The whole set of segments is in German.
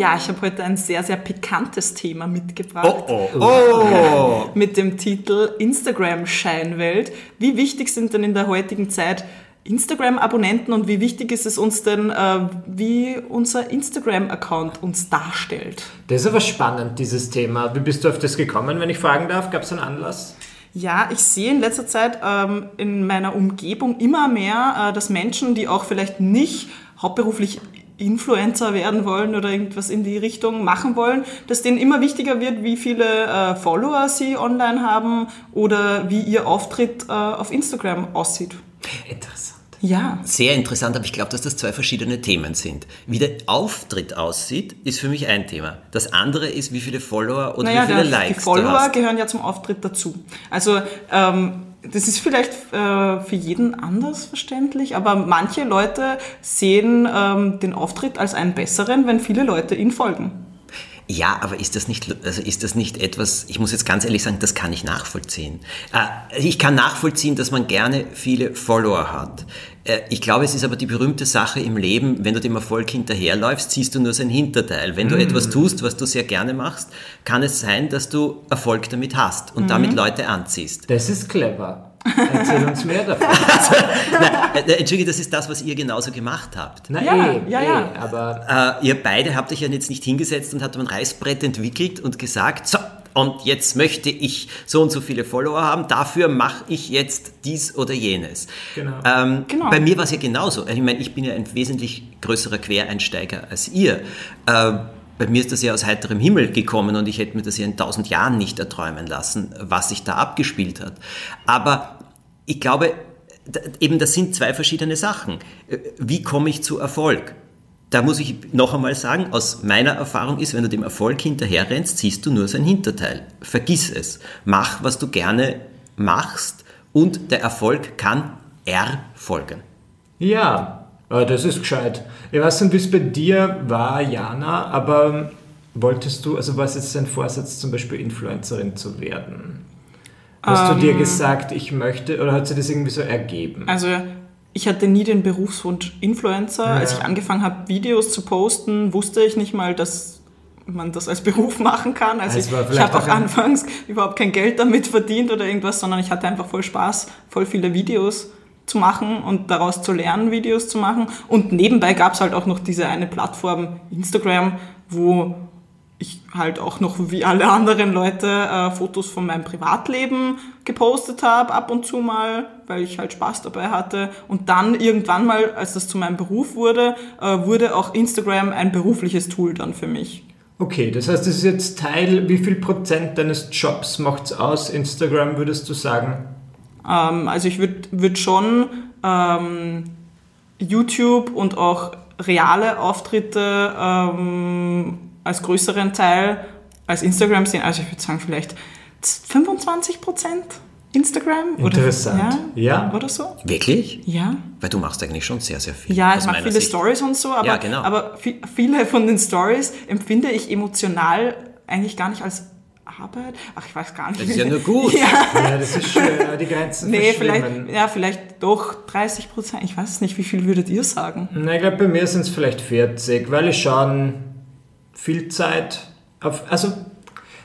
Ja, ich habe heute ein sehr, sehr pikantes Thema mitgebracht. Oh, oh, oh. Mit dem Titel Instagram-Scheinwelt. Wie wichtig sind denn in der heutigen Zeit Instagram-Abonnenten und wie wichtig ist es uns denn, äh, wie unser Instagram-Account uns darstellt? Das ist aber spannend, dieses Thema. Wie bist du auf das gekommen, wenn ich fragen darf? Gab es einen Anlass? Ja, ich sehe in letzter Zeit ähm, in meiner Umgebung immer mehr, äh, dass Menschen, die auch vielleicht nicht hauptberuflich Influencer werden wollen oder irgendwas in die Richtung machen wollen, dass denen immer wichtiger wird, wie viele äh, Follower sie online haben oder wie ihr Auftritt äh, auf Instagram aussieht. Interessant. Ja. Sehr interessant, aber ich glaube, dass das zwei verschiedene Themen sind. Wie der Auftritt aussieht, ist für mich ein Thema. Das andere ist, wie viele Follower oder naja, wie viele der, Likes Die Follower gehören ja zum Auftritt dazu. Also ähm, das ist vielleicht äh, für jeden anders verständlich, aber manche Leute sehen ähm, den Auftritt als einen besseren, wenn viele Leute ihn folgen. Ja, aber ist das nicht, also ist das nicht etwas, ich muss jetzt ganz ehrlich sagen, das kann ich nachvollziehen. Äh, ich kann nachvollziehen, dass man gerne viele Follower hat. Äh, ich glaube, es ist aber die berühmte Sache im Leben, wenn du dem Erfolg hinterherläufst, siehst du nur sein Hinterteil. Wenn du Mhm. etwas tust, was du sehr gerne machst, kann es sein, dass du Erfolg damit hast und Mhm. damit Leute anziehst. Das ist clever. Erzähl uns mehr davon. Nein, äh, Entschuldige, das ist das, was ihr genauso gemacht habt. Na Ja, eh, ja, eh, ja. aber Äh, ihr beide habt euch ja jetzt nicht hingesetzt und habt ein Reißbrett entwickelt und gesagt, so, und jetzt möchte ich so und so viele Follower haben, dafür mache ich jetzt dies oder jenes. Genau. Ähm, Genau. Bei mir war es ja genauso. Ich meine, ich bin ja ein wesentlich größerer Quereinsteiger als ihr. Äh, bei mir ist das ja aus heiterem Himmel gekommen und ich hätte mir das ja in tausend Jahren nicht erträumen lassen, was sich da abgespielt hat. Aber ich glaube, eben das sind zwei verschiedene Sachen. Äh, Wie komme ich zu Erfolg? Da muss ich noch einmal sagen, aus meiner Erfahrung ist, wenn du dem Erfolg hinterherrennst, siehst du nur sein Hinterteil. Vergiss es. Mach, was du gerne machst und der Erfolg kann erfolgen. ja, äh, das ist gescheit. Ich weiß nicht, wie es bei dir war, Jana, aber wolltest du, also war es jetzt dein Vorsatz, zum Beispiel Influencerin zu werden? Hast du Ähm. dir gesagt, ich möchte, oder hat sich das irgendwie so ergeben? Also ich hatte nie den Berufswunsch Influencer. Als Ja. ich angefangen habe, Videos zu posten, wusste ich nicht mal, dass man das als Beruf machen kann. Also Es ich, ich habe auch anfangs überhaupt kein Geld damit verdient oder irgendwas, sondern ich hatte einfach voll Spaß, voll viele Videos zu machen und daraus zu lernen, Videos zu machen. Und nebenbei gab es halt auch noch diese eine Plattform Instagram, wo ich halt auch noch wie alle anderen Leute äh, Fotos von meinem Privatleben gepostet habe, ab und zu mal, weil ich halt Spaß dabei hatte. Und dann irgendwann mal, als das zu meinem Beruf wurde, äh, wurde auch Instagram ein berufliches Tool dann für mich. Okay, das heißt, das ist jetzt Teil, wie viel Prozent deines Jobs macht es aus, Instagram, würdest du sagen? Ähm, also ich würde würd schon ähm, YouTube und auch reale Auftritte ähm, als größeren Teil als Instagram sehen. Also ich würde sagen vielleicht 25 Prozent Instagram. Interessant. Oder, ja, Ja. oder so. Wirklich? Ja. Weil du machst eigentlich schon sehr, sehr viel. Ja, ich mache viele Sicht. Stories und so, aber, Ja, genau. aber vi- viele von den Stories empfinde ich emotional eigentlich gar nicht als Arbeit. Ach, ich weiß gar nicht. Das ist ja nur gut. Ja. Ja, das ist schön, die Grenzen Nee, vielleicht, ja, vielleicht doch 30 Prozent. Ich weiß es nicht, wie viel würdet ihr sagen? Na, ich glaube, bei mir sind es vielleicht 40, weil ich schon viel Zeit auf. Also,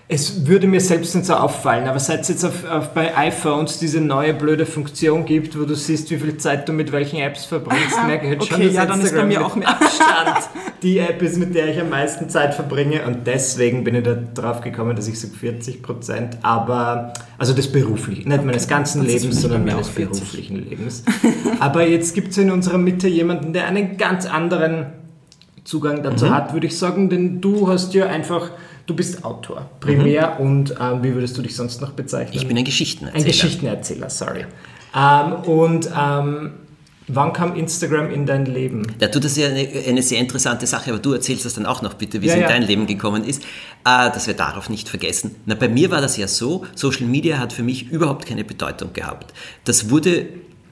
es würde mir selbst nicht so auffallen, aber seit es jetzt auf, auf, bei iPhones diese neue blöde Funktion gibt, wo du siehst, wie viel Zeit du mit welchen Apps verbringst, merke ich jetzt schon, Okay, dass ja, dann ist bei Instagram mir mit auch mehr. Abstand die App ist, mit der ich am meisten Zeit verbringe und deswegen bin ich da drauf gekommen, dass ich sage 40 Prozent, aber, also des beruflichen, nicht meines ganzen das Lebens, sondern meines auch 40. beruflichen Lebens. aber jetzt gibt es in unserer Mitte jemanden, der einen ganz anderen Zugang dazu hat, würde ich sagen, denn du hast ja einfach, du bist Autor, primär und ähm, wie würdest du dich sonst noch bezeichnen? Ich bin ein Geschichtenerzähler. Ein Geschichtenerzähler, sorry. Ähm, und ähm, Wann kam Instagram in dein Leben? Ja, du, das ist ja eine, eine, sehr interessante Sache, aber du erzählst das dann auch noch bitte, wie Ja, es in ja. dein Leben gekommen ist, äh, dass wir darauf nicht vergessen. Na, bei mir war das ja so, Social Media hat für mich überhaupt keine Bedeutung gehabt. Das wurde,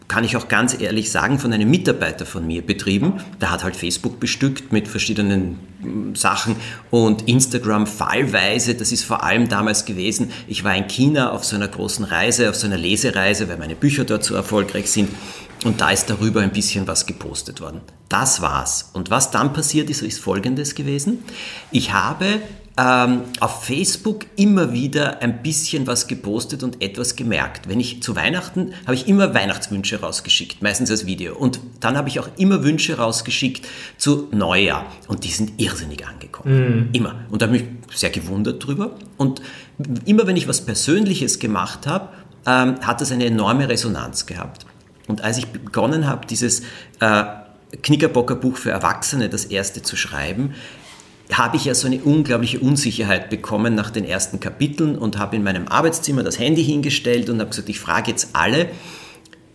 kann ich auch ganz ehrlich sagen, von einem Mitarbeiter von mir betrieben. Der hat halt Facebook bestückt mit verschiedenen mm, Sachen und Instagram fallweise, das ist vor allem damals gewesen, ich war in China auf so einer großen Reise, auf so einer Lesereise, weil meine Bücher dort so erfolgreich sind. Und da ist darüber ein bisschen was gepostet worden. Das war's. Und was dann passiert ist, ist Folgendes gewesen. Ich habe ähm, auf Facebook immer wieder ein bisschen was gepostet und etwas gemerkt. Wenn ich zu Weihnachten habe ich immer Weihnachtswünsche rausgeschickt, meistens als Video. Und dann habe ich auch immer Wünsche rausgeschickt zu Neujahr. Und die sind irrsinnig angekommen. Immer. Und da habe ich mich sehr gewundert drüber. Und immer wenn ich was Persönliches gemacht habe, ähm, hat das eine enorme Resonanz gehabt. Und als ich begonnen habe, dieses äh, Knickerbocker Buch für Erwachsene, das erste zu schreiben, habe ich ja so eine unglaubliche Unsicherheit bekommen nach den ersten Kapiteln und habe in meinem Arbeitszimmer das Handy hingestellt und habe gesagt, ich frage jetzt alle,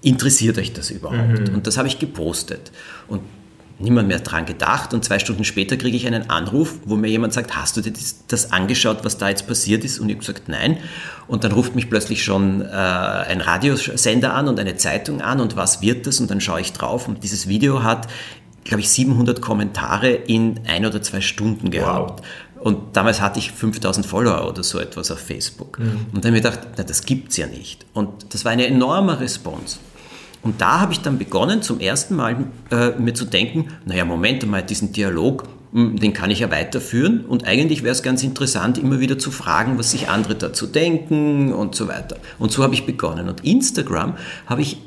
interessiert euch das überhaupt? Und das habe ich gepostet. Und niemand mehr dran gedacht und zwei Stunden später kriege ich einen Anruf, wo mir jemand sagt, hast du dir das, das angeschaut, was da jetzt passiert ist? Und ich habe gesagt, nein. Und dann ruft mich plötzlich schon äh, ein Radiosender an und eine Zeitung an und was wird das? Und dann schaue ich drauf und dieses Video hat, glaube ich, 700 Kommentare in ein oder zwei Stunden gehabt. Und damals hatte ich 5000 Follower oder so etwas auf Facebook. Und dann habe ich gedacht, na, das gibt's ja nicht. Und das war eine enorme Response. Und da habe ich dann begonnen, zum ersten Mal äh, mir zu denken, naja, Moment mal, diesen Dialog, mh, den kann ich ja weiterführen. Und eigentlich wäre es ganz interessant, immer wieder zu fragen, was sich andere dazu denken und so weiter. Und so habe ich begonnen. Und Instagram habe ich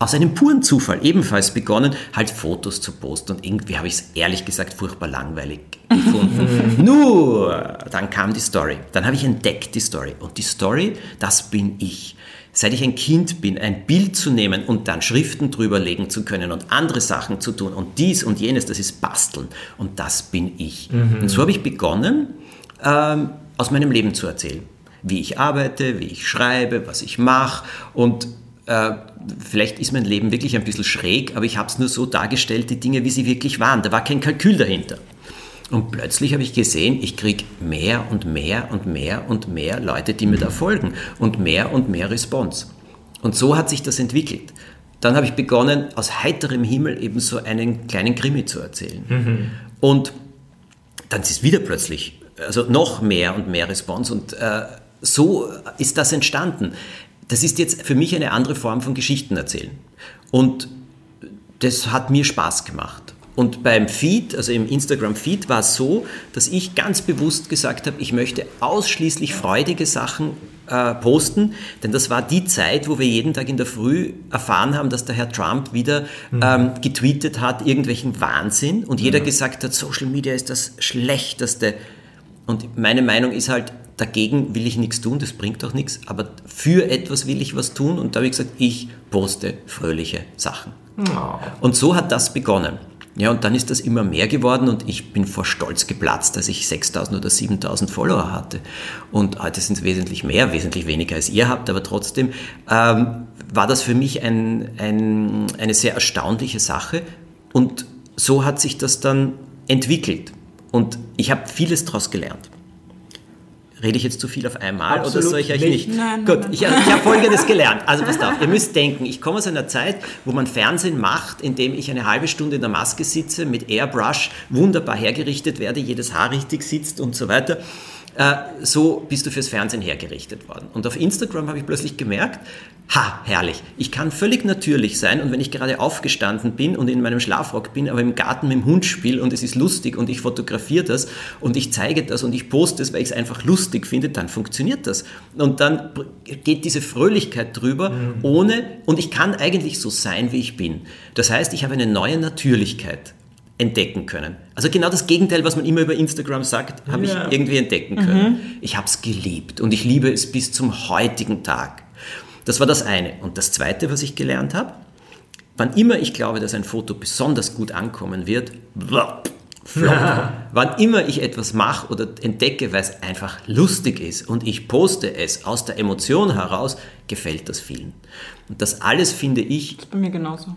aus einem puren Zufall ebenfalls begonnen, halt Fotos zu posten. Und irgendwie habe ich es ehrlich gesagt furchtbar langweilig gefunden. Nur, dann kam die Story. Dann habe ich entdeckt die Story. Und die Story, das bin ich. Seit ich ein Kind bin, ein Bild zu nehmen und dann Schriften drüber legen zu können und andere Sachen zu tun und dies und jenes, das ist Basteln. Und das bin ich. Und so habe ich begonnen, ähm, aus meinem Leben zu erzählen. Wie ich arbeite, wie ich schreibe, was ich mache und äh, vielleicht ist mein Leben wirklich ein bisschen schräg, aber ich habe es nur so dargestellt, die Dinge, wie sie wirklich waren. Da war kein Kalkül dahinter. Und plötzlich habe ich gesehen, ich kriege mehr und mehr und mehr und mehr Leute, die mir da folgen und mehr und mehr Response. Und so hat sich das entwickelt. Dann habe ich begonnen, aus heiterem Himmel eben so einen kleinen Krimi zu erzählen. Und dann ist wieder plötzlich, also noch mehr und mehr Response. Und äh, so ist das entstanden. Das ist jetzt für mich eine andere Form von Geschichten erzählen. Und das hat mir Spaß gemacht. Und beim Feed, also im Instagram-Feed, war es so, dass ich ganz bewusst gesagt habe, ich möchte ausschließlich freudige Sachen äh, posten, denn das war die Zeit, wo wir jeden Tag in der Früh erfahren haben, dass der Herr Trump wieder ähm, getweetet hat, irgendwelchen Wahnsinn und jeder gesagt hat, Social Media ist das Schlechteste. Und meine Meinung ist halt, dagegen will ich nichts tun, das bringt auch nichts, aber für etwas will ich was tun und da habe ich gesagt, ich poste fröhliche Sachen. Und so hat das begonnen. Ja, und dann ist das immer mehr geworden und ich bin vor Stolz geplatzt, dass ich 6000 oder 7000 Follower hatte. Und heute sind es wesentlich mehr, wesentlich weniger als ihr habt, aber trotzdem ähm, war das für mich ein, ein, eine sehr erstaunliche Sache und so hat sich das dann entwickelt. Und ich habe vieles daraus gelernt. Rede ich jetzt zu viel auf einmal oder Absolut soll ich euch nicht. nicht? Nein, Gut, nein, ich, ich habe Folgendes gelernt. Also passt auf, ihr müsst denken, ich komme aus einer Zeit, wo man Fernsehen macht, indem ich eine halbe Stunde in der Maske sitze, mit Airbrush wunderbar hergerichtet werde, jedes Haar richtig sitzt und so weiter. Äh, so bist du fürs Fernsehen hergerichtet worden. Und auf Instagram habe ich plötzlich gemerkt, ha, herrlich, ich kann völlig natürlich sein und wenn ich gerade aufgestanden bin und in meinem Schlafrock bin, aber im Garten mit dem Hund spiele und es ist lustig und ich fotografiere das und ich zeige das und ich poste es, weil ich es einfach lustig finde, dann funktioniert das. Und dann geht diese Fröhlichkeit drüber, ohne, und ich kann eigentlich so sein, wie ich bin. Das heißt, ich habe eine neue Natürlichkeit entdecken können. Also genau das Gegenteil, was man immer über Instagram sagt, habe Ja. ich irgendwie entdecken können. Ich habe es geliebt und ich liebe es bis zum heutigen Tag. Das war das eine. Und das zweite, was ich gelernt habe, wann immer ich glaube, dass ein Foto besonders gut ankommen wird, Flop. Wann immer ich etwas mache oder entdecke, weil es einfach lustig ist und ich poste es aus der Emotion heraus, gefällt das vielen. Und das alles finde ich. Das ist bei mir genauso.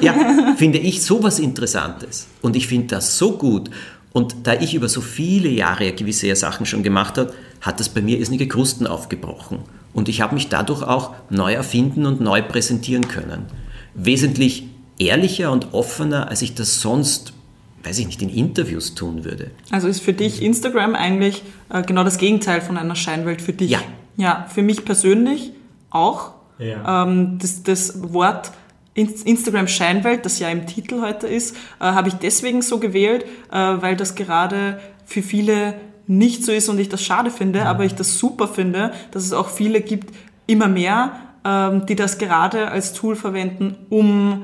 ja, finde ich sowas Interessantes. Und ich finde das so gut. Und da ich über so viele Jahre gewisse Sachen schon gemacht habe, hat das bei mir irrsinnige Krusten aufgebrochen. Und ich habe mich dadurch auch neu erfinden und neu präsentieren können. Wesentlich ehrlicher und offener, als ich das sonst weiß ich nicht, in Interviews tun würde. Also ist für dich Instagram eigentlich äh, genau das Gegenteil von einer Scheinwelt für dich? Ja. Ja, für mich persönlich auch. Ja. Ähm, das, das Wort Instagram Scheinwelt, das ja im Titel heute ist, äh, habe ich deswegen so gewählt, äh, weil das gerade für viele nicht so ist und ich das schade finde, Mhm. aber ich das super finde, dass es auch viele gibt, immer mehr, ähm, die das gerade als Tool verwenden, um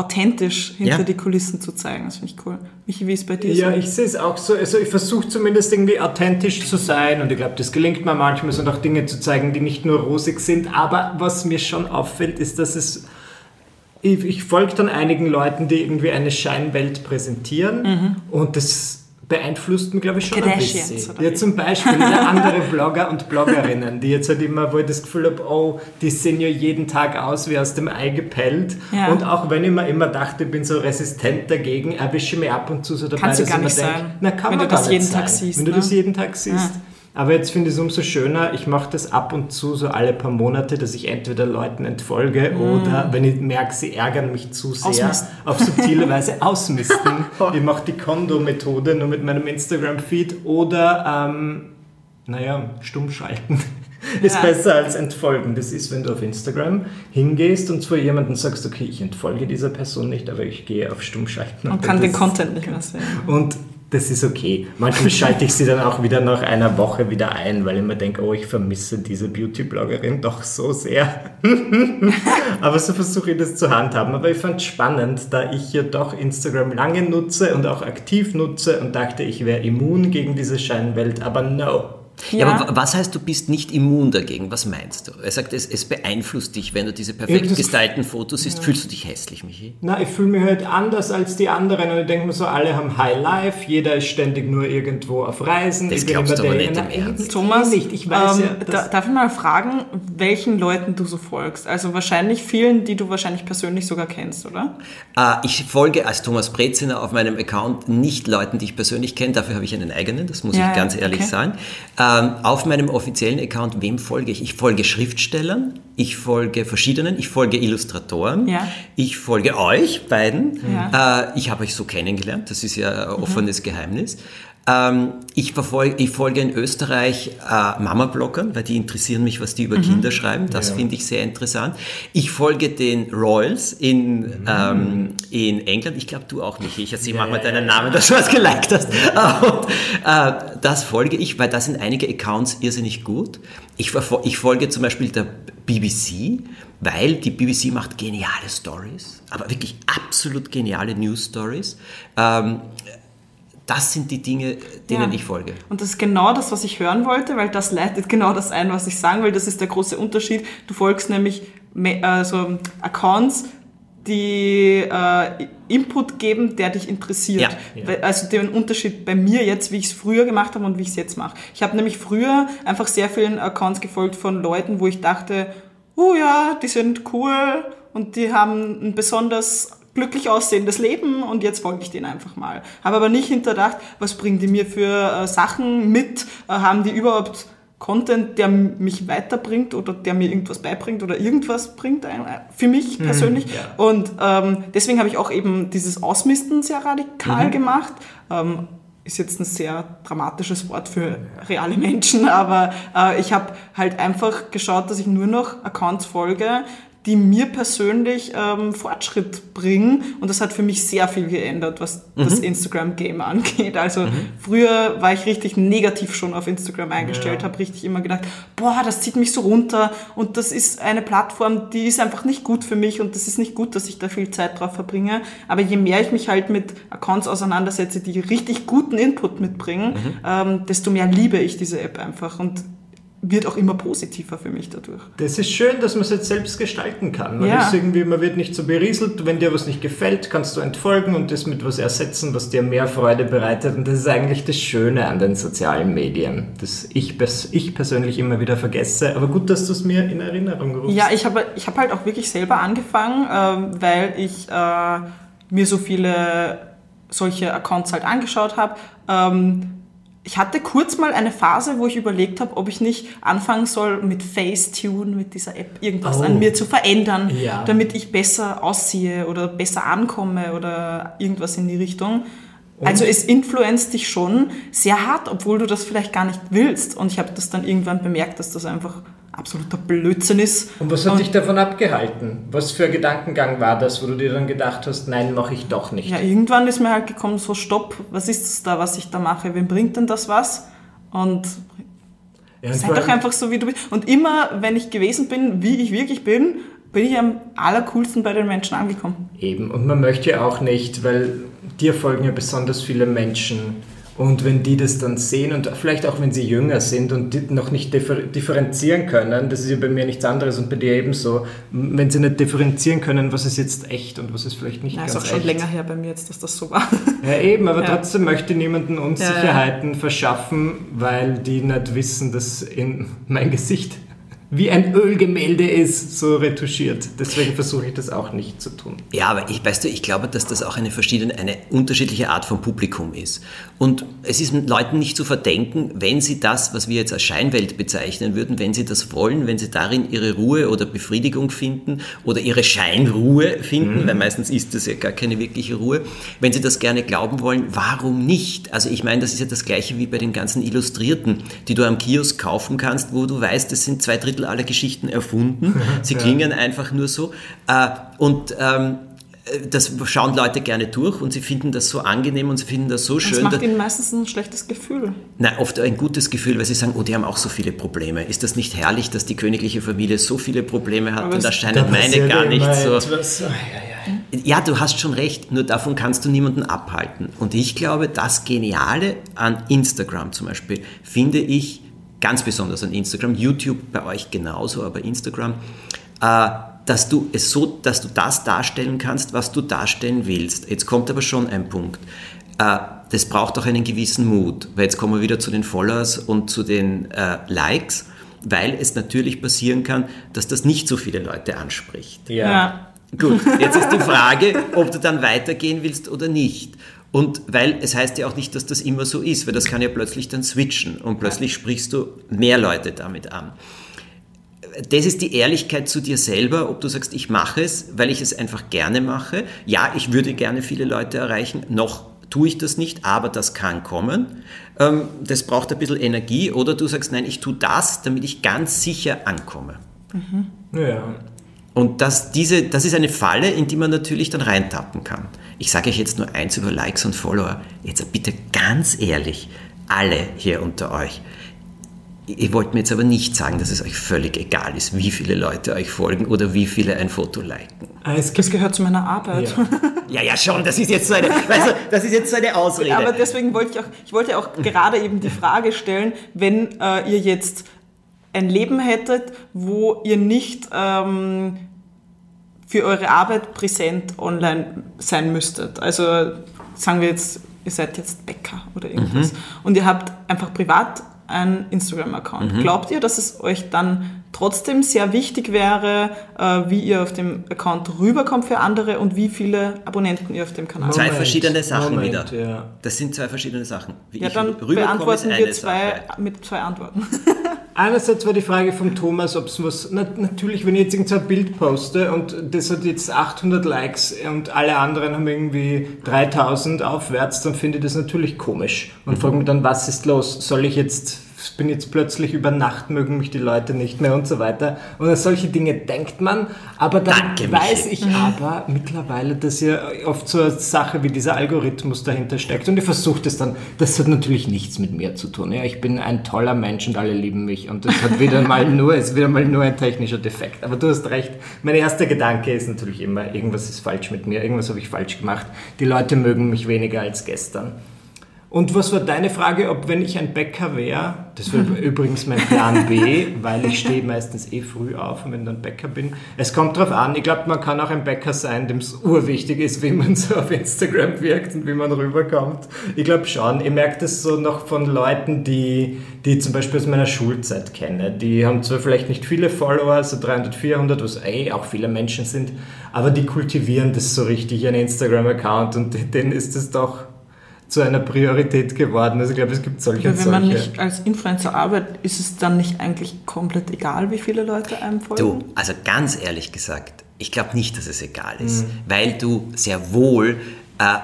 authentisch hinter Ja. die Kulissen zu zeigen. Das finde ich cool. Michi, wie ist bei dir Ja, so? ich sehe es auch so. Also ich versuche zumindest irgendwie authentisch zu sein und ich glaube, das gelingt mir manchmal, und auch Dinge zu zeigen, die nicht nur rosig sind. Aber was mir schon auffällt, ist, dass es ich, ich folge dann einigen Leuten, die irgendwie eine Scheinwelt präsentieren und das beeinflusst mich, glaube ich, schon ein bisschen. Ja, zum Beispiel andere Blogger und Bloggerinnen, die jetzt halt immer, wo ich das Gefühl habe, oh, die sehen ja jeden Tag aus wie aus dem Ei gepellt. Ja. Und auch wenn ich mir immer dachte, ich bin so resistent dagegen, erwische ich mich ab und zu so dabei, Kannst du dass gar ich mir nicht denk, sein, na, kann wenn man du das jeden Tag sein, siehst, Wenn du ne? das jeden Tag siehst. Ja. Aber jetzt finde ich es umso schöner, ich mache das ab und zu so alle paar Monate, dass ich entweder Leuten entfolge oder wenn ich merke, sie ärgern mich zu sehr, Mm. Ausmisten. auf subtile Weise ausmisten. ich mache die Kondo-Methode nur mit meinem Instagram-Feed oder, ähm, naja, stumm schalten. Ist Ja. besser als entfolgen. Das ist, wenn du auf Instagram hingehst und zu jemandem sagst, okay, ich entfolge dieser Person nicht, aber ich gehe auf stumm schalten. Und kann den Content nicht mehr sehen. und das ist okay. Manchmal schalte ich sie dann auch wieder nach einer Woche wieder ein, weil ich mir denke, oh, ich vermisse diese Beauty-Bloggerin doch so sehr. Aber so versuche ich das zu handhaben. Aber ich fand es spannend, da ich ja doch Instagram lange nutze und auch aktiv nutze und dachte, ich wäre immun gegen diese Scheinwelt. Aber no. Ja, aber wa- was heißt, du bist nicht immun dagegen? Was meinst du? Er sagt, es, es beeinflusst dich, wenn du diese perfekt gestylten Fotos siehst. Fühlst du dich hässlich, Michi? Na, ich fühle mich halt anders als die anderen und ich denke mir so, alle haben High Life, jeder ist ständig nur irgendwo auf Reisen. Das ich bin glaubst du aber nicht im Ernst. Thomas, nicht. Ich weiß ähm, ja, da, darf ich mal fragen, welchen Leuten du so folgst? Also wahrscheinlich vielen, die du wahrscheinlich persönlich sogar kennst, oder? Äh, ich folge als Thomas Breziner auf meinem Account nicht Leuten, die ich persönlich kenne. Dafür habe ich einen eigenen, das muss Ja, ich ganz ja, ehrlich okay. sagen. Ähm, auf meinem offiziellen Account, wem folge ich? Ich folge Schriftstellern, ich folge verschiedenen, ich folge Illustratoren, Ja. ich folge euch beiden. Ja. Äh, ich habe euch so kennengelernt, das ist ja ein offenes Geheimnis. Ähm, ich, verfolge, ich folge in Österreich äh, Mama-Bloggern, weil die interessieren mich, was die über Kinder schreiben. Das Ja. finde ich sehr interessant. Ich folge den Royals in, ähm, in England. Ich glaube, du auch nicht. Ich erzähle Ja, mal ja, deinen. Namen, dass du was geliked hast. Und, äh, das folge ich, weil da sind einige Accounts irrsinnig gut. Ich, ich folge zum Beispiel der BBC, weil die BBC macht geniale Stories, aber wirklich absolut geniale News Stories. Ähm, das sind die Dinge, denen Ja. ich folge. Und das ist genau das, was ich hören wollte, weil das leitet genau das ein, was ich sagen will. Das ist der große Unterschied. Du folgst nämlich also Accounts, die äh, Input geben, der dich interessiert. Ja. Ja. Also den Unterschied bei mir jetzt, wie ich es früher gemacht habe und wie ich es jetzt mache. Ich habe nämlich früher einfach sehr vielen Accounts gefolgt von Leuten, wo ich dachte, oh ja, die sind cool und die haben ein besonders glücklich aussehendes Leben und jetzt folge ich denen einfach mal. Habe aber nicht hinterdacht, was bringen die mir für äh, Sachen mit? Äh, haben die überhaupt Content, der mich weiterbringt oder der mir irgendwas beibringt oder irgendwas bringt äh, für mich persönlich. ja. Und ähm, deswegen habe ich auch eben dieses Ausmisten sehr radikal gemacht. Ähm, ist jetzt ein sehr dramatisches Wort für reale Menschen, aber äh, ich habe halt einfach geschaut, dass ich nur noch Accounts folge, die mir persönlich ähm, Fortschritt bringen. Und das hat für mich sehr viel geändert, was das Instagram-Game angeht. Also früher war ich richtig negativ schon auf Instagram eingestellt, Ja. habe richtig immer gedacht, boah, das zieht mich so runter und das ist eine Plattform, die ist einfach nicht gut für mich und das ist nicht gut, dass ich da viel Zeit drauf verbringe. Aber je mehr ich mich halt mit Accounts auseinandersetze, die richtig guten Input mitbringen, ähm, desto mehr liebe ich diese App einfach. Und wird auch immer positiver für mich dadurch. Das ist schön, dass man es jetzt selbst gestalten kann. Man, Ja. ist irgendwie, man wird nicht so berieselt. Wenn dir was nicht gefällt, kannst du entfolgen und das mit was ersetzen, was dir mehr Freude bereitet. Und das ist eigentlich das Schöne an den sozialen Medien, das ich, pers ich persönlich immer wieder vergesse. Aber gut, dass du es mir in Erinnerung rufst. Ja, ich habe ich hab halt auch wirklich selber angefangen, ähm, weil ich äh, mir so viele solche Accounts halt angeschaut habe. Ähm, ich hatte kurz mal eine Phase, wo ich überlegt habe, ob ich nicht anfangen soll, mit Facetune, mit dieser App, irgendwas Oh. an mir zu verändern, Ja. damit ich besser aussehe oder besser ankomme oder irgendwas in die Richtung. Also es influenzt dich schon sehr hart, obwohl du das vielleicht gar nicht willst. Und ich habe das dann irgendwann bemerkt, dass das einfach absoluter Blödsinn ist. Und was hat dich davon abgehalten? Was für ein Gedankengang war das, wo du dir dann gedacht hast, nein, mache ich doch nicht? Ja, irgendwann ist mir halt gekommen, so stopp, was ist das da, was ich da mache? Wem bringt denn das was? Und Ja, sei doch einfach so, wie du bist. Und immer, wenn ich gewesen bin, wie ich wirklich bin, bin ich am allercoolsten bei den Menschen angekommen. Eben, und man möchte ja auch nicht, weil dir folgen ja besonders viele Menschen und wenn die das dann sehen und vielleicht auch wenn sie jünger sind und die noch nicht differ differenzieren können, das ist ja bei mir nichts anderes und bei dir ebenso, wenn sie nicht differenzieren können, was ist jetzt echt und was ist vielleicht nicht Ja, ganz ist auch schon echt. länger her bei mir jetzt, dass das so war. Ja, eben, aber Ja. trotzdem möchte niemanden Unsicherheiten verschaffen, weil die nicht wissen, dass in mein Gesicht wie ein Ölgemälde ist, so retuschiert. Deswegen versuche ich das auch nicht zu tun. Ja, aber ich, weißt du, ich glaube, dass das auch eine verschiedene, eine unterschiedliche Art von Publikum ist. Und es ist Leuten nicht zu verdenken, wenn sie das, was wir jetzt als Scheinwelt bezeichnen würden, wenn sie das wollen, wenn sie darin ihre Ruhe oder Befriedigung finden oder ihre Scheinruhe finden, weil meistens ist das ja gar keine wirkliche Ruhe, wenn sie das gerne glauben wollen, warum nicht? Also ich meine, das ist ja das gleiche wie bei den ganzen Illustrierten, die du am Kiosk kaufen kannst, wo du weißt, es sind zwei Drittel aller Geschichten erfunden. Sie klingen einfach nur so. Äh, und ähm, das schauen Leute gerne durch und sie finden das so angenehm und sie finden das so Das schön. macht dass- ihnen meistens ein schlechtes Gefühl. Nein, oft ein gutes Gefühl, weil sie sagen, oh, die haben auch so viele Probleme. Ist das nicht herrlich, dass die königliche Familie so viele Probleme hat Aber und erscheinen meine gar nicht so. etwas. Ja, du hast schon recht, nur davon kannst du niemanden abhalten. Und ich glaube, das Geniale an Instagram zum Beispiel finde ich ganz besonders an Instagram, YouTube bei euch genauso, aber Instagram, äh, dass du es so, dass du das darstellen kannst, was du darstellen willst. Jetzt kommt aber schon ein Punkt. Äh, das braucht auch einen gewissen Mut, weil jetzt kommen wir wieder zu den Followers und zu den äh, Likes, weil es natürlich passieren kann, dass das nicht so viele Leute anspricht. Ja. Gut, jetzt ist die Frage, ob du dann weitergehen willst oder nicht. Und weil es heißt ja auch nicht, dass das immer so ist, weil das kann ja plötzlich dann switchen und plötzlich sprichst du mehr Leute damit an. Das ist die Ehrlichkeit zu dir selber, ob du sagst, ich mache es, weil ich es einfach gerne mache. Ja, ich würde gerne viele Leute erreichen, noch tue ich das nicht, aber das kann kommen. Ähm, Das braucht ein bisschen Energie. Oder du sagst, nein, ich tue das, damit ich ganz sicher ankomme. Ja. Und das, diese, das ist eine Falle, in die man natürlich dann reintappen kann. Ich sage euch jetzt nur eins über Likes und Follower. Jetzt bitte ganz ehrlich, alle hier unter euch. Ihr wollt mir jetzt aber nicht sagen, dass es euch völlig egal ist, wie viele Leute euch folgen oder wie viele ein Foto liken. Ah, Es Das gehört zu meiner Arbeit. Ja. Ja, ja, schon, das ist jetzt so eine, weißt du, das ist jetzt so eine Ausrede. Aber deswegen wollte ich auch, ich wollte auch gerade eben die Frage stellen, wenn äh, ihr jetzt ein Leben hättet, wo ihr nicht ähm, für eure Arbeit präsent online sein müsstet. Also sagen wir jetzt, ihr seid jetzt Bäcker oder irgendwas und ihr habt einfach privat einen Instagram-Account. Glaubt ihr, dass es euch dann trotzdem sehr wichtig wäre, äh, wie ihr auf dem Account rüberkommt für andere und wie viele Abonnenten ihr auf dem Kanal habt? zwei verschiedene Sachen Moment, wieder. ja. Das sind zwei verschiedene Sachen. Wie Ja, ich dann beantworten wir zwei Sache. mit zwei Antworten. Einerseits war die Frage vom Thomas, ob es was. Na, natürlich, wenn ich jetzt irgendein Bild poste und das hat jetzt 800 Likes und alle anderen haben irgendwie 3000 aufwärts, dann finde ich das natürlich komisch und frage mich dann, was ist los? Soll ich jetzt. Bin jetzt plötzlich über Nacht, mögen mich die Leute nicht mehr und so weiter. Und an solche Dinge denkt man. Aber dann Danke, weiß ich aber mittlerweile, dass ja oft so eine Sache wie dieser Algorithmus dahinter steckt. Und ich versuche das dann. Das hat natürlich nichts mit mir zu tun. Ja, ich bin ein toller Mensch und alle lieben mich. Und das hat wieder mal nur, ist wieder mal nur ein technischer Defekt. Aber du hast recht. Mein erster Gedanke ist natürlich immer, irgendwas ist falsch mit mir, irgendwas habe ich falsch gemacht. Die Leute mögen mich weniger als gestern. Und was war deine Frage, ob wenn ich ein Bäcker wäre, das wäre übrigens mein Plan B, weil ich stehe meistens eh früh auf, wenn ich dann Bäcker bin. Es kommt drauf an, ich glaube, man kann auch ein Bäcker sein, dem es urwichtig ist, wie man so auf Instagram wirkt und wie man rüberkommt. Ich glaube schon, ich merke das so noch von Leuten, die, die ich zum Beispiel aus meiner Schulzeit kenne. Die haben zwar vielleicht nicht viele Follower, so 300, 400, was eh auch viele Menschen sind, aber die kultivieren das so richtig, ihren Instagram-Account und denen ist es doch zu einer Priorität geworden. Also ich glaube, es gibt solche Aber und wenn man solche. nicht als Influencer arbeitet, ist es dann nicht eigentlich komplett egal, wie viele Leute einem folgen? Du, also ganz ehrlich gesagt, ich glaube nicht, dass es egal ist, weil du sehr wohl, äh,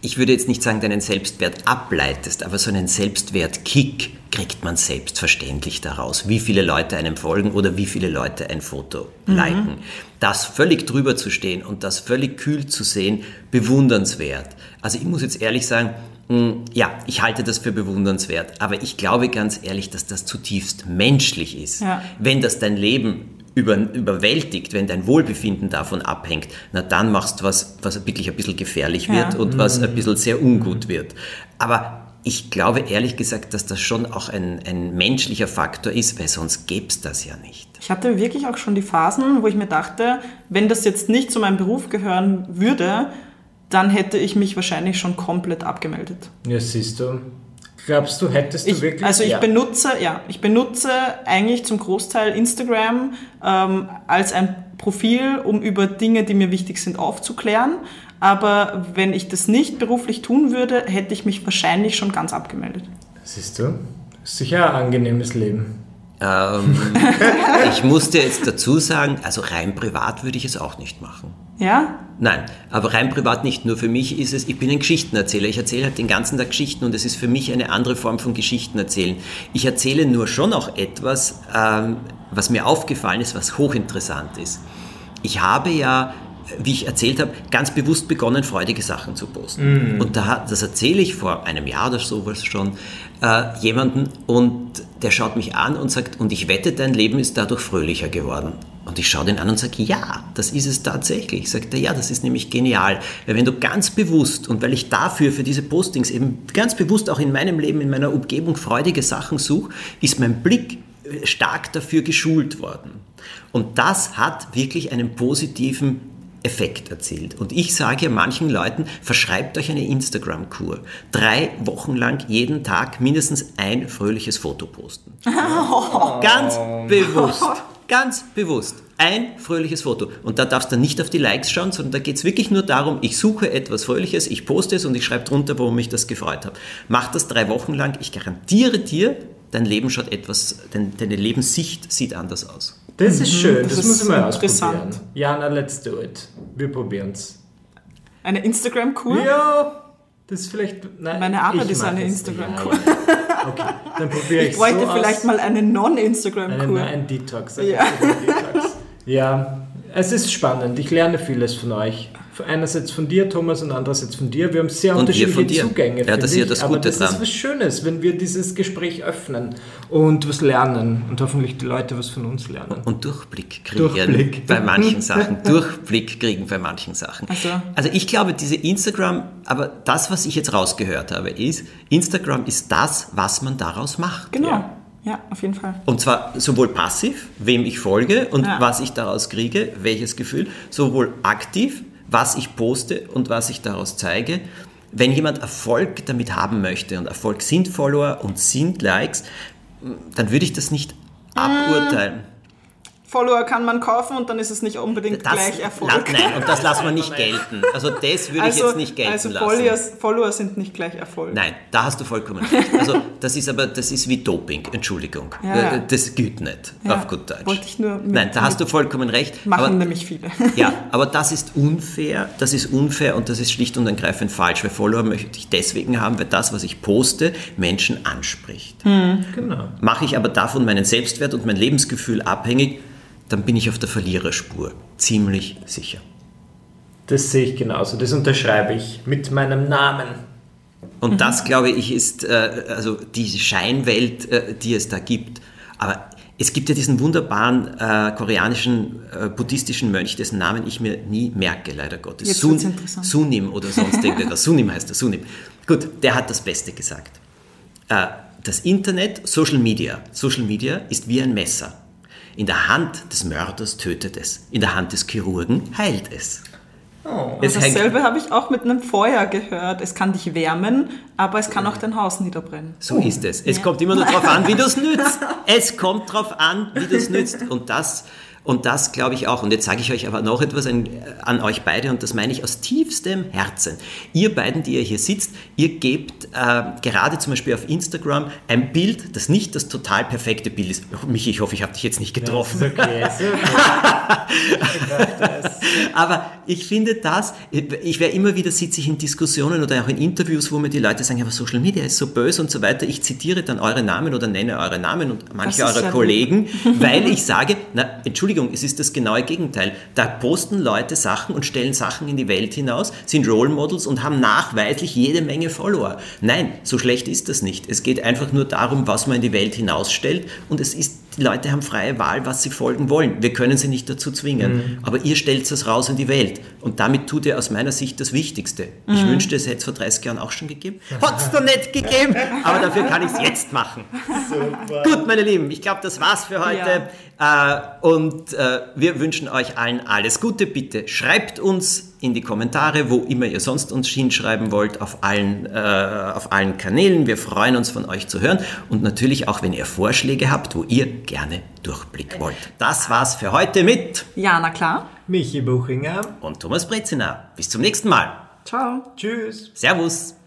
ich würde jetzt nicht sagen, deinen Selbstwert ableitest, aber so einen Selbstwertkick kriegt man selbstverständlich daraus, wie viele Leute einem folgen oder wie viele Leute ein Foto liken. Das völlig drüber zu stehen und das völlig kühl zu sehen, bewundernswert. Also ich muss jetzt ehrlich sagen, mh, ja, ich halte das für bewundernswert, aber ich glaube ganz ehrlich, dass das zutiefst menschlich ist. Ja. Wenn das dein Leben über, überwältigt, wenn dein Wohlbefinden davon abhängt, na dann machst du was, was wirklich ein bisschen gefährlich wird Ja. und was ein bisschen sehr ungut wird. Aber ich glaube ehrlich gesagt, dass das schon auch ein, ein menschlicher Faktor ist, weil sonst gäbe es das ja nicht. Ich hatte wirklich auch schon die Phasen, wo ich mir dachte, wenn das jetzt nicht zu meinem Beruf gehören würde, dann hätte ich mich wahrscheinlich schon komplett abgemeldet. Ja, siehst du. Glaubst du, hättest du Ich, wirklich... also ich ja. benutze, ja, ich benutze eigentlich zum Großteil Instagram ähm, als ein Profil, um über Dinge, die mir wichtig sind, aufzuklären. Aber wenn ich das nicht beruflich tun würde, hätte ich mich wahrscheinlich schon ganz abgemeldet. Siehst du? Sicher ein angenehmes Leben. Ähm, ich musste jetzt dazu sagen, also rein privat würde ich es auch nicht machen. Ja? Nein, aber rein privat nicht. Nur für mich ist es, ich bin ein Geschichtenerzähler. Ich erzähle halt den ganzen Tag Geschichten und es ist für mich eine andere Form von Geschichten erzählen. Ich erzähle nur schon auch etwas, ähm, was mir aufgefallen ist, was hochinteressant ist. Ich habe ja, wie ich erzählt habe, ganz bewusst begonnen, freudige Sachen zu posten. Und da, das erzähle ich vor einem Jahr oder sowas schon äh, jemanden und der schaut mich an und sagt, und ich wette, dein Leben ist dadurch fröhlicher geworden. Und ich schaue den an und sage, ja, das ist es tatsächlich. Sagt er, ja, das ist nämlich genial. Weil wenn du ganz bewusst, und weil ich dafür, für diese Postings eben ganz bewusst auch in meinem Leben, in meiner Umgebung freudige Sachen suche, ist mein Blick äh, stark dafür geschult worden. Und das hat wirklich einen positiven Effekt erzielt. Und ich sage ja manchen Leuten, verschreibt euch eine Instagram-Kur. Drei Wochen lang jeden Tag mindestens ein fröhliches Foto posten. Ganz bewusst. Ganz bewusst. Ein fröhliches Foto. Und da darfst du nicht auf die Likes schauen, sondern da geht es wirklich nur darum, ich suche etwas Fröhliches, ich poste es und ich schreibe drunter, warum mich das gefreut hat. Mach das drei Wochen lang. Ich garantiere dir, dein Leben schaut etwas, dein, deine Lebenssicht sieht anders aus. Das ist schön, das, das muss ich ist mal interessant. ausprobieren. Jana, let's do it. Wir probieren's. Eine Instagram-Kur? Ja, das ist vielleicht... Nein, Meine Arbeit ist eine es. Instagram-Kur. Okay, dann probiere ich Ich bräuchte so vielleicht aus. mal eine Einen, Non-Instagram-Kur. ein Detox. Ja. Ja. Detox. ja, es ist spannend. Ich lerne vieles von euch. Einerseits von dir, Thomas, und andererseits von dir. Wir haben sehr Und wir unterschiedliche von dir. Zugänge. Ja, das ist ja ich. das Aber Gute das dran. ist was Schönes, wenn wir dieses Gespräch öffnen und was lernen und hoffentlich die Leute was von uns lernen. Und Durchblick kriegen Durchblick. bei manchen Sachen. Durchblick kriegen bei manchen Sachen. Also- also ich glaube, diese Instagram, aber das, was ich jetzt rausgehört habe, ist, Instagram ist das, was man daraus macht. Genau. Ja. Ja. auf jeden Fall. Und zwar sowohl passiv, wem ich folge und Ja. was ich daraus kriege, welches Gefühl, sowohl aktiv, was ich poste und was ich daraus zeige. Wenn jemand Erfolg damit haben möchte und Erfolg sind Follower und sind Likes, dann würde ich das nicht aburteilen. Follower kann man kaufen und dann ist es nicht unbedingt gleich Erfolg. Nein, und das lassen wir nicht gelten. Also das würde ich jetzt nicht gelten also lassen. Followers, Follower sind nicht gleich Erfolg. Nein, da hast du vollkommen recht. Also das ist aber, das ist wie Doping, Entschuldigung. Ja, ja. Äh, Das geht nicht, Ja, auf gut Deutsch. wollte ich nur mit- Nein, da hast du vollkommen recht. Machen aber, nämlich viele. ja, aber das ist unfair, das ist unfair und das ist schlicht und ergreifend falsch, weil Follower möchte ich deswegen haben, weil das, was ich poste, Menschen anspricht. Genau. Mache ich aber davon meinen Selbstwert und mein Lebensgefühl abhängig, dann bin ich auf der Verliererspur. Ziemlich sicher. Das sehe ich genauso. Das unterschreibe ich mit meinem Namen. Und das, glaube ich, ist äh, also diese Scheinwelt, äh, die es da gibt. Aber es gibt ja diesen wunderbaren äh, koreanischen äh, buddhistischen Mönch, dessen Namen ich mir nie merke, leider Gottes. Jetzt interessant. Sunim oder sonst irgendetwas. Sunim heißt er, Sunim. Gut, der hat das Beste gesagt. Äh, das Internet, Social Media. Social Media ist wie ein Messer. In der Hand des Mörders tötet es, in der Hand des Chirurgen heilt es. Und Es dasselbe habe ich auch mit einem Feuer gehört. Es kann dich wärmen, aber es kann auch dein Haus niederbrennen. So ist es. Es kommt immer nur darauf an, wie du es nützt. Es kommt darauf an, wie du es nützt. Und das, und das glaube ich auch. Und jetzt sage ich euch aber noch etwas an, an euch beide, und das meine ich aus tiefstem Herzen. Ihr beiden, die ihr hier sitzt, ihr gebt äh, gerade zum Beispiel auf Instagram ein Bild, das nicht das total perfekte Bild ist. Michi, ich hoffe, ich habe dich jetzt nicht getroffen. Ist okay, okay. Aber ich finde das, ich werde immer wieder sitze ich in Diskussionen oder auch in Interviews, wo mir die Leute sagen, aber Social Media ist so böse und so weiter. Ich zitiere dann eure Namen oder nenne eure Namen und manche eurer Kollegen, weil ich sage, na, Entschuldigung, es ist das genaue Gegenteil. Da posten Leute Sachen und stellen Sachen in die Welt hinaus, sind Role Models und haben nachweislich jede Menge Follower. Nein, so schlecht ist das nicht. Es geht einfach nur darum, was man in die Welt hinausstellt und es ist die Leute haben freie Wahl, was sie folgen wollen. Wir können sie nicht dazu zwingen. Aber ihr stellt es raus in die Welt. Und damit tut ihr aus meiner Sicht das Wichtigste. Ich wünschte, es hätte es vor 30 Jahren auch schon gegeben. Hat es doch nicht gegeben. Aber dafür kann ich es jetzt machen. Gut, meine Lieben, ich glaube, das war's für heute. Äh, und äh, wir wünschen euch allen alles Gute. Bitte schreibt uns in die Kommentare, wo immer ihr sonst uns hinschreiben wollt, auf allen, äh, auf allen Kanälen. Wir freuen uns von euch zu hören. Und natürlich auch, wenn ihr Vorschläge habt, wo ihr gerne Durchblick wollt. Das war's für heute mit Ja, na klar. Michi Buchinger. und Thomas Brezina. Bis zum nächsten Mal. Ciao. Tschüss. Servus.